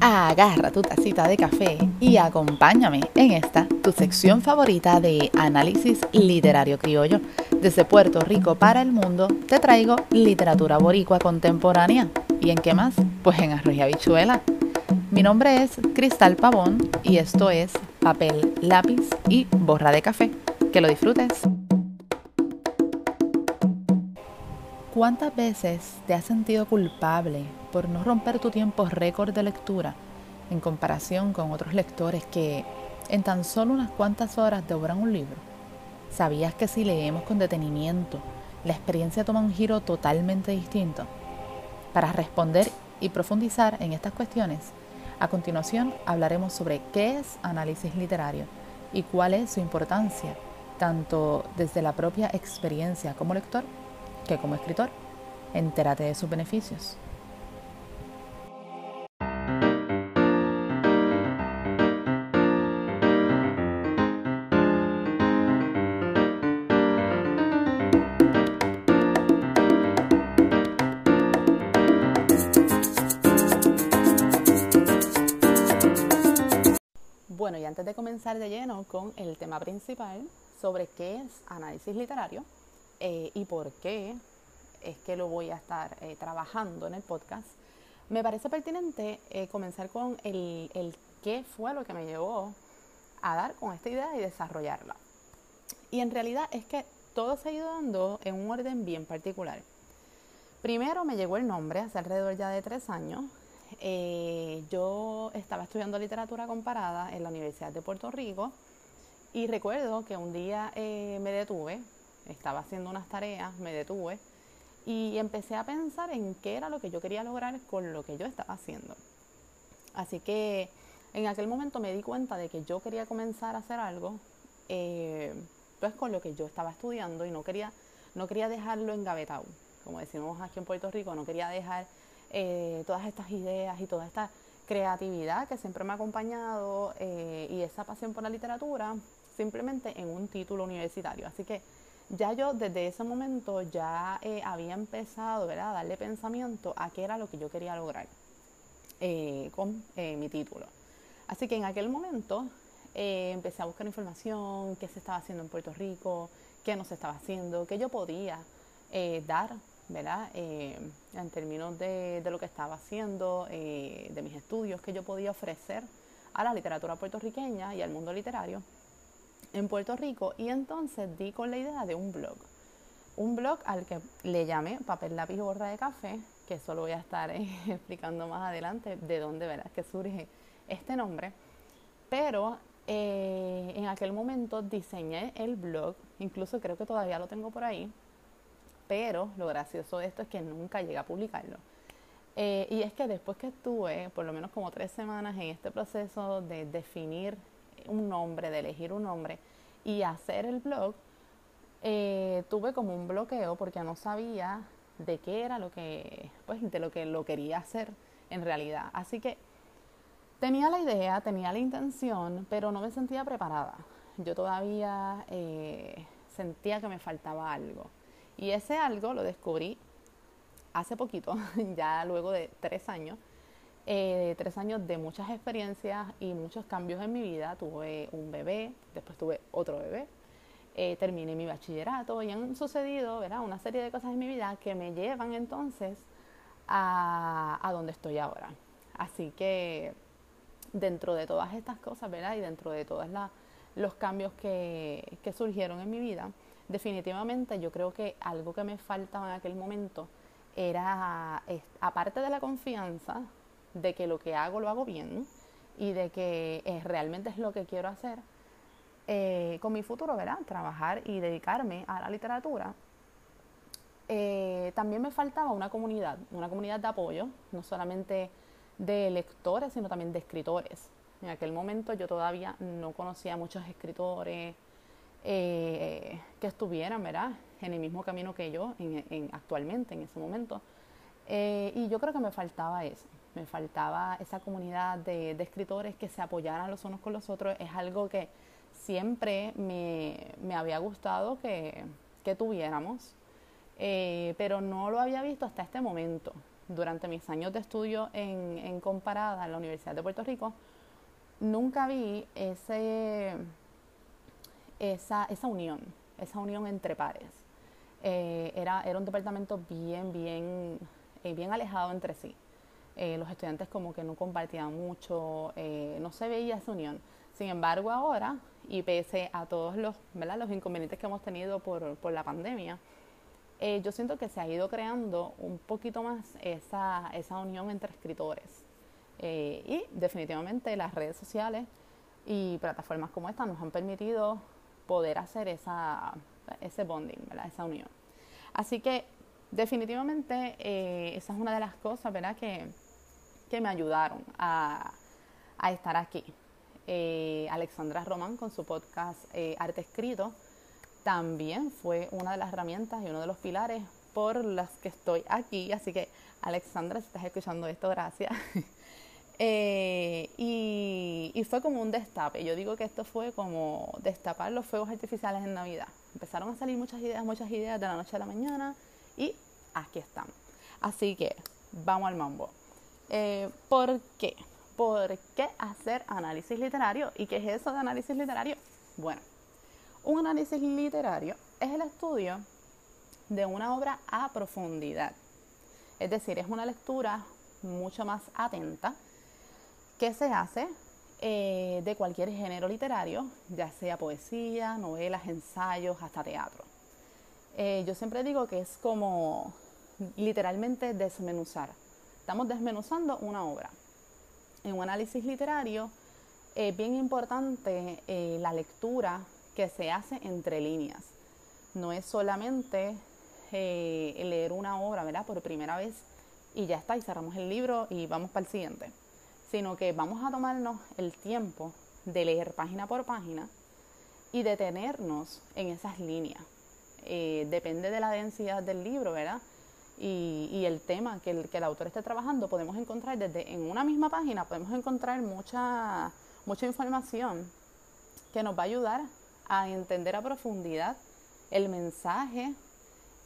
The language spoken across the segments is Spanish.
Agarra tu tacita de café y acompáñame en esta, tu sección favorita de análisis literario criollo. Desde Puerto Rico para el mundo te traigo literatura boricua contemporánea. ¿Y en qué más? Pues en arroz y habichuela. Mi nombre es Cristal Pavón y esto es Papel, Lápiz y Borra de Café. Que lo disfrutes. ¿Cuántas veces te has sentido culpable por no romper tu tiempo récord de lectura en comparación con otros lectores que en tan solo unas cuantas horas devoran un libro? ¿Sabías que si leemos con detenimiento, la experiencia toma un giro totalmente distinto? Para responder y profundizar en estas cuestiones, a continuación hablaremos sobre qué es análisis literario y cuál es su importancia, tanto desde la propia experiencia como lector que como escritor. Entérate de sus beneficios. Bueno, y antes de comenzar de lleno con el tema principal sobre qué es análisis literario eh, y por qué es que lo voy a estar eh, trabajando en el podcast, me parece pertinente eh, comenzar con el, qué fue lo que me llevó a dar con esta idea y desarrollarla. Y en realidad es que todo se ha ido dando en un orden bien particular. Primero me llegó el nombre hace alrededor ya de tres años eh, yo estaba estudiando literatura comparada en la Universidad de Puerto Rico y recuerdo que un día me detuve, estaba haciendo unas tareas, me detuve y empecé a pensar en qué era lo que yo quería lograr con lo que yo estaba haciendo. Así que en aquel momento me di cuenta de que yo quería comenzar a hacer algo eh, pues con lo que yo estaba estudiando y no quería, no quería dejarlo engavetado, como decimos aquí en Puerto Rico, no quería dejar eh, todas estas ideas y toda esta creatividad que siempre me ha acompañado eh, y esa pasión por la literatura simplemente en un título universitario. Así que ya yo desde ese momento ya eh, había empezado ¿verdad? a darle pensamiento a qué era lo que yo quería lograr con mi título. Así que en aquel momento empecé a buscar información, qué se estaba haciendo en Puerto Rico, qué no se estaba haciendo, qué yo podía dar ¿verdad? Eh, en términos de, lo que estaba haciendo, eh, de mis estudios que yo podía ofrecer a la literatura puertorriqueña y al mundo literario en Puerto Rico. Y entonces di con la idea de un blog. Un blog al que le llamé Papel, Lápiz y Borra de Café, que eso lo voy a estar eh, explicando más adelante de dónde verás que surge este nombre. Pero en aquel momento diseñé el blog, incluso creo que todavía lo tengo por ahí, pero lo gracioso de esto es que nunca llegué a publicarlo. Eh, y es que después que estuve por lo menos como tres semanas en este proceso de definir un nombre, de elegir un nombre y hacer el blog, eh, tuve como un bloqueo porque no sabía de qué era lo que, pues, de lo que lo quería hacer en realidad. Así que tenía la idea, tenía la intención, pero no me sentía preparada. Yo todavía eh, sentía que me faltaba algo. Y ese algo lo descubrí hace poquito, ya luego de tres años, eh, tres años de muchas experiencias y muchos cambios en mi vida. Tuve un bebé, después tuve otro bebé, eh, terminé mi bachillerato y han sucedido una serie de cosas en mi vida que me llevan entonces a, donde estoy ahora. Así que dentro de todas estas cosas. Y dentro de todos los cambios que surgieron en mi vida, definitivamente yo creo que algo que me faltaba en aquel momento era, aparte de la confianza de que lo que hago lo hago bien y de que eh, realmente es lo que quiero hacer, eh, con mi futuro, ¿verdad? Trabajar y dedicarme a la literatura. Eh, también me faltaba una comunidad, una comunidad de apoyo, no solamente de lectores, sino también de escritores. En aquel momento yo todavía no conocía a muchos escritores, eh, que estuvieran, ¿verdad? En el mismo camino que yo en, actualmente, en ese momento. Y yo creo que me faltaba eso, me faltaba esa comunidad de, escritores que se apoyaran los unos con los otros. Es algo que siempre me, me había gustado que, que tuviéramos, eh, pero no lo había visto hasta este momento. durante mis años de estudio en, en comparada en la Universidad de Puerto Rico, nunca vi ese, esa, esa unión, esa unión entre pares. Eh, era, era un departamento bien, bien, eh, bien alejado entre sí. Eh, los estudiantes como que no compartían mucho, no se veía esa unión. Sin embargo, ahora, y pese a todos los, ¿verdad? los inconvenientes que hemos tenido por, por la pandemia, yo siento que se ha ido creando un poquito más esa, esa unión entre escritores. y definitivamente las redes sociales y plataformas como esta nos han permitido poder hacer esa, ese bonding, ¿verdad? esa unión. Así que definitivamente eh, esa es una de las cosas ¿verdad? Que, que me ayudaron a, a estar aquí. Eh, Alexandra Román con su podcast eh, Arte Escrito también fue una de las herramientas y uno de los pilares por las que estoy aquí. Así que Alexandra, si estás escuchando esto, gracias. Eh, y, fue como un destape. Yo digo que esto fue como destapar los fuegos artificiales en Navidad. Empezaron a salir muchas ideas, muchas ideas de la noche a la mañana y aquí están. Así que vamos al mambo. Eh, ¿Por qué? ¿Por qué hacer análisis literario? ¿Y qué es eso de análisis literario? Bueno, un análisis literario es el estudio de una obra a profundidad. Es decir, es una lectura mucho más atenta ¿Qué se hace eh, de cualquier género literario, ya sea poesía, novelas, ensayos, hasta teatro. Eh, yo siempre digo que es como literalmente desmenuzar. Estamos desmenuzando una obra. En un análisis literario es bien importante eh, la lectura que se hace entre líneas. No es solamente leer una obra, ¿verdad? Por primera vez y ya está, y cerramos el libro y vamos para el siguiente sino que vamos a tomarnos el tiempo de leer página por página y detenernos en esas líneas. Eh, depende de la densidad del libro, ¿verdad? Y, el tema que el, que el, autor esté trabajando, podemos encontrar desde en una misma página, podemos encontrar mucha, mucha información que nos va a ayudar a entender a profundidad el mensaje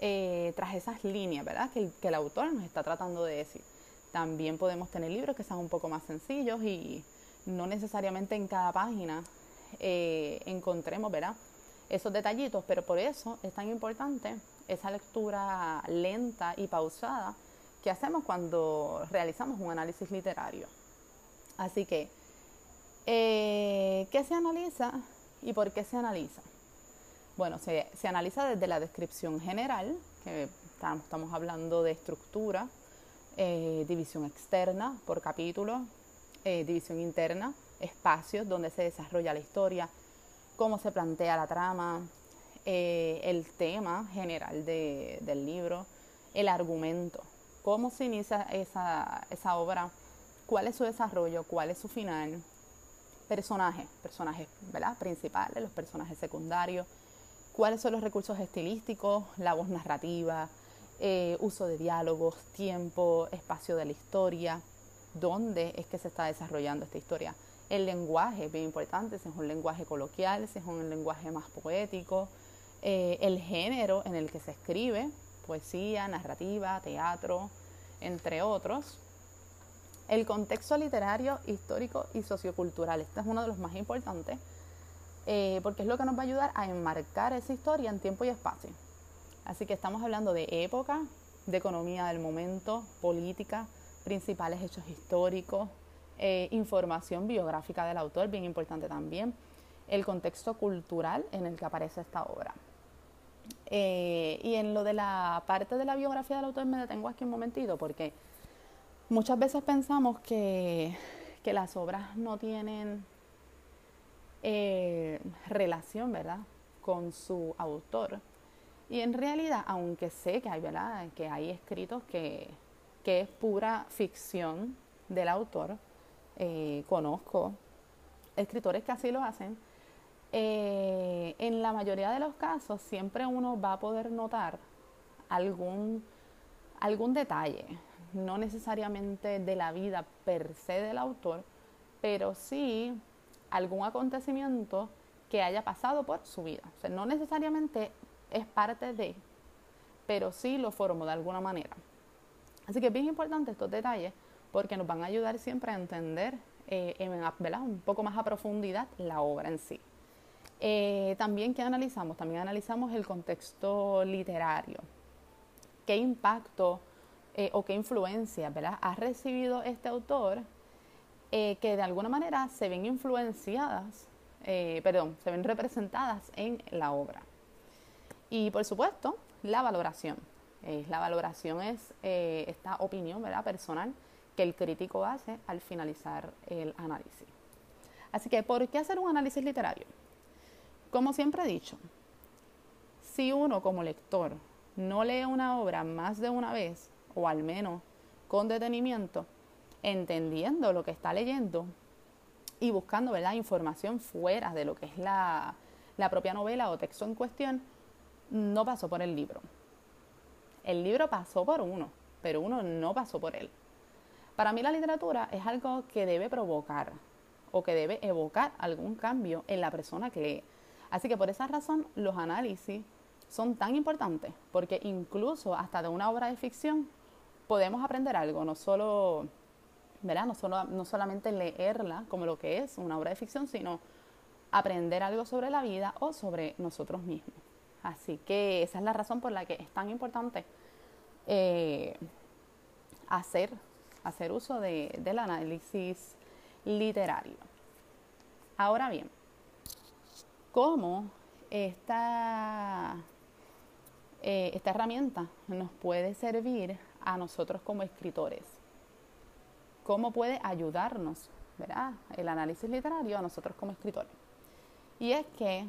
eh, tras esas líneas, ¿verdad? Que que el autor nos está tratando de decir. También podemos tener libros que sean un poco más sencillos y no necesariamente en cada página eh, encontremos ¿verdad? Esos detallitos, pero por eso es tan importante esa lectura lenta y pausada que hacemos cuando realizamos un análisis literario. Así que, eh, ¿qué se analiza y por qué se analiza? Bueno, se, se analiza desde la descripción general, que estamos hablando de estructura, eh, división externa por capítulo, eh, división interna, espacios donde se desarrolla la historia, cómo se plantea la trama, eh, el tema general del libro, el argumento, cómo se inicia esa, esa obra, cuál es su desarrollo, cuál es su final, personajes, personajes ¿verdad? principales, los personajes secundarios, cuáles son los recursos estilísticos, la voz narrativa, eh, uso de diálogos, tiempo, espacio de la historia, dónde es que se está desarrollando esta historia. El lenguaje es bien importante, si es un lenguaje coloquial, si es un lenguaje más poético, eh, el género en el que se escribe, poesía, narrativa, teatro, entre otros. El contexto literario, histórico y sociocultural. Este es uno de los más importantes eh, porque es lo que nos va a ayudar a enmarcar esa historia en tiempo y espacio. Así que estamos hablando de época, de economía del momento, política, principales hechos históricos, eh, información biográfica del autor, bien importante también, el contexto cultural en el que aparece esta obra. Eh, y en lo de la parte de la biografía del autor me detengo aquí un momentito porque muchas veces pensamos que, las obras no tienen eh, relación, ¿verdad?, con su autor y en realidad, aunque sé que hay, ¿verdad? que hay escritos que, que es pura ficción del autor, eh, conozco escritores que así lo hacen, eh, en la mayoría de los casos siempre uno va a poder notar algún, algún detalle, no necesariamente de la vida per se del autor, pero sí algún acontecimiento que haya pasado por su vida. O sea, no necesariamente es parte de, pero sí lo formo de alguna manera. Así que es bien importante estos detalles porque nos van a ayudar siempre a entender eh, un poco más a profundidad la obra en sí. Eh, también, ¿qué analizamos? También analizamos el contexto literario. ¿Qué impacto eh, o qué influencia ¿verdad? ha recibido este autor que de alguna manera se ven influenciadas, perdón, se ven representadas en la obra? Y por supuesto, la valoración. la valoración es esta opinión ¿verdad? personal que el crítico hace al finalizar el análisis. Así que, ¿por qué hacer un análisis literario? Como siempre he dicho, si uno como lector no lee una obra más de una vez, o al menos con detenimiento, entendiendo lo que está leyendo y buscando ¿verdad? información fuera de lo que es la, la propia novela o texto en cuestión, no pasó por el libro. El libro pasó por uno, pero uno no pasó por él. Para mí la literatura es algo que debe provocar o que debe evocar algún cambio en la persona que lee. Así que por esa razón los análisis son tan importantes, porque incluso hasta de una obra de ficción podemos aprender algo, no solo, ¿verdad? No, solo, no solamente leerla como lo que es una obra de ficción, sino aprender algo sobre la vida o sobre nosotros mismos. Así que esa es la razón por la que es tan importante eh, hacer hacer uso del análisis literario. Ahora bien, ¿cómo esta, eh, esta herramienta nos puede servir a nosotros como escritores? ¿Cómo puede ayudarnos, ¿verdad? El análisis literario a nosotros como escritores. Y es que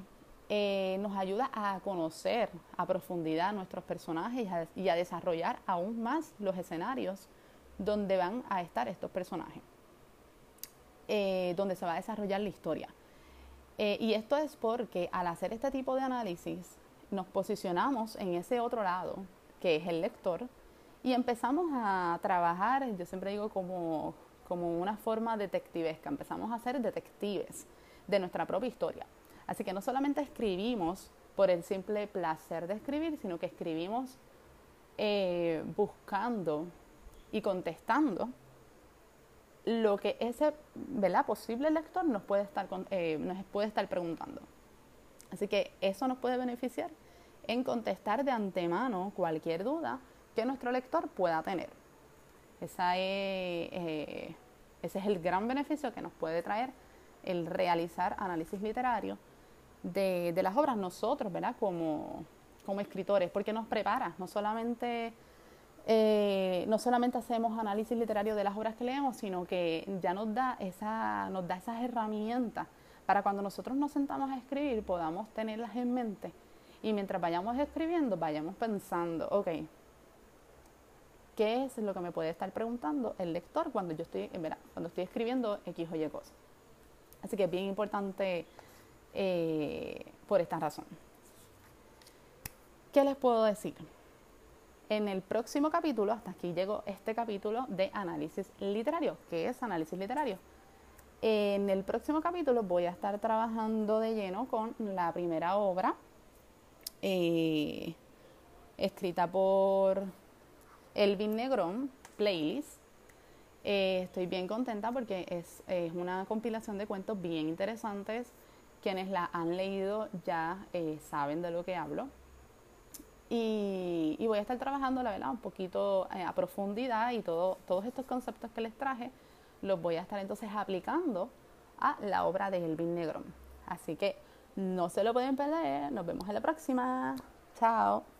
eh, nos ayuda a conocer a profundidad nuestros personajes y a desarrollar aún más los escenarios donde van a estar estos personajes, eh, donde se va a desarrollar la historia. Eh, y esto es porque al hacer este tipo de análisis nos posicionamos en ese otro lado, que es el lector, y empezamos a trabajar, yo siempre digo como, como una forma detectivesca, empezamos a ser detectives de nuestra propia historia. Así que no solamente escribimos por el simple placer de escribir, sino que escribimos eh, buscando y contestando lo que ese ¿verdad? posible lector nos puede, estar eh, nos puede estar preguntando. Así que eso nos puede beneficiar en contestar de antemano cualquier duda que nuestro lector pueda tener. Esa eh, ese es el gran beneficio que nos puede traer el realizar análisis literario de, de las obras nosotros, ¿verdad? Como, como escritores, porque nos prepara, no solamente eh, no solamente hacemos análisis literario de las obras que leemos, sino que ya nos da, esa, nos da esas herramientas para cuando nosotros nos sentamos a escribir podamos tenerlas en mente y mientras vayamos escribiendo vayamos pensando, ok, ¿qué es lo que me puede estar preguntando el lector cuando yo estoy, cuando estoy escribiendo X o Y cosas? Así que es bien importante eh, por esta razón. ¿Qué les puedo decir? En el próximo capítulo, hasta aquí llegó este capítulo de análisis literario. ¿Qué es análisis literario? En el próximo capítulo voy a estar trabajando de lleno con la primera obra eh, escrita por Elvin Negrón, Playlist. Eh, estoy bien contenta porque es, una compilación de cuentos bien interesantes. Quienes la han leído ya eh, saben de lo que hablo. Y, voy a estar trabajando, la verdad, un poquito eh, a profundidad y todo, todos estos conceptos que les traje los voy a estar entonces aplicando a la obra de Elvin Negrón. Así que no se lo pueden perder. Nos vemos en la próxima. Chao.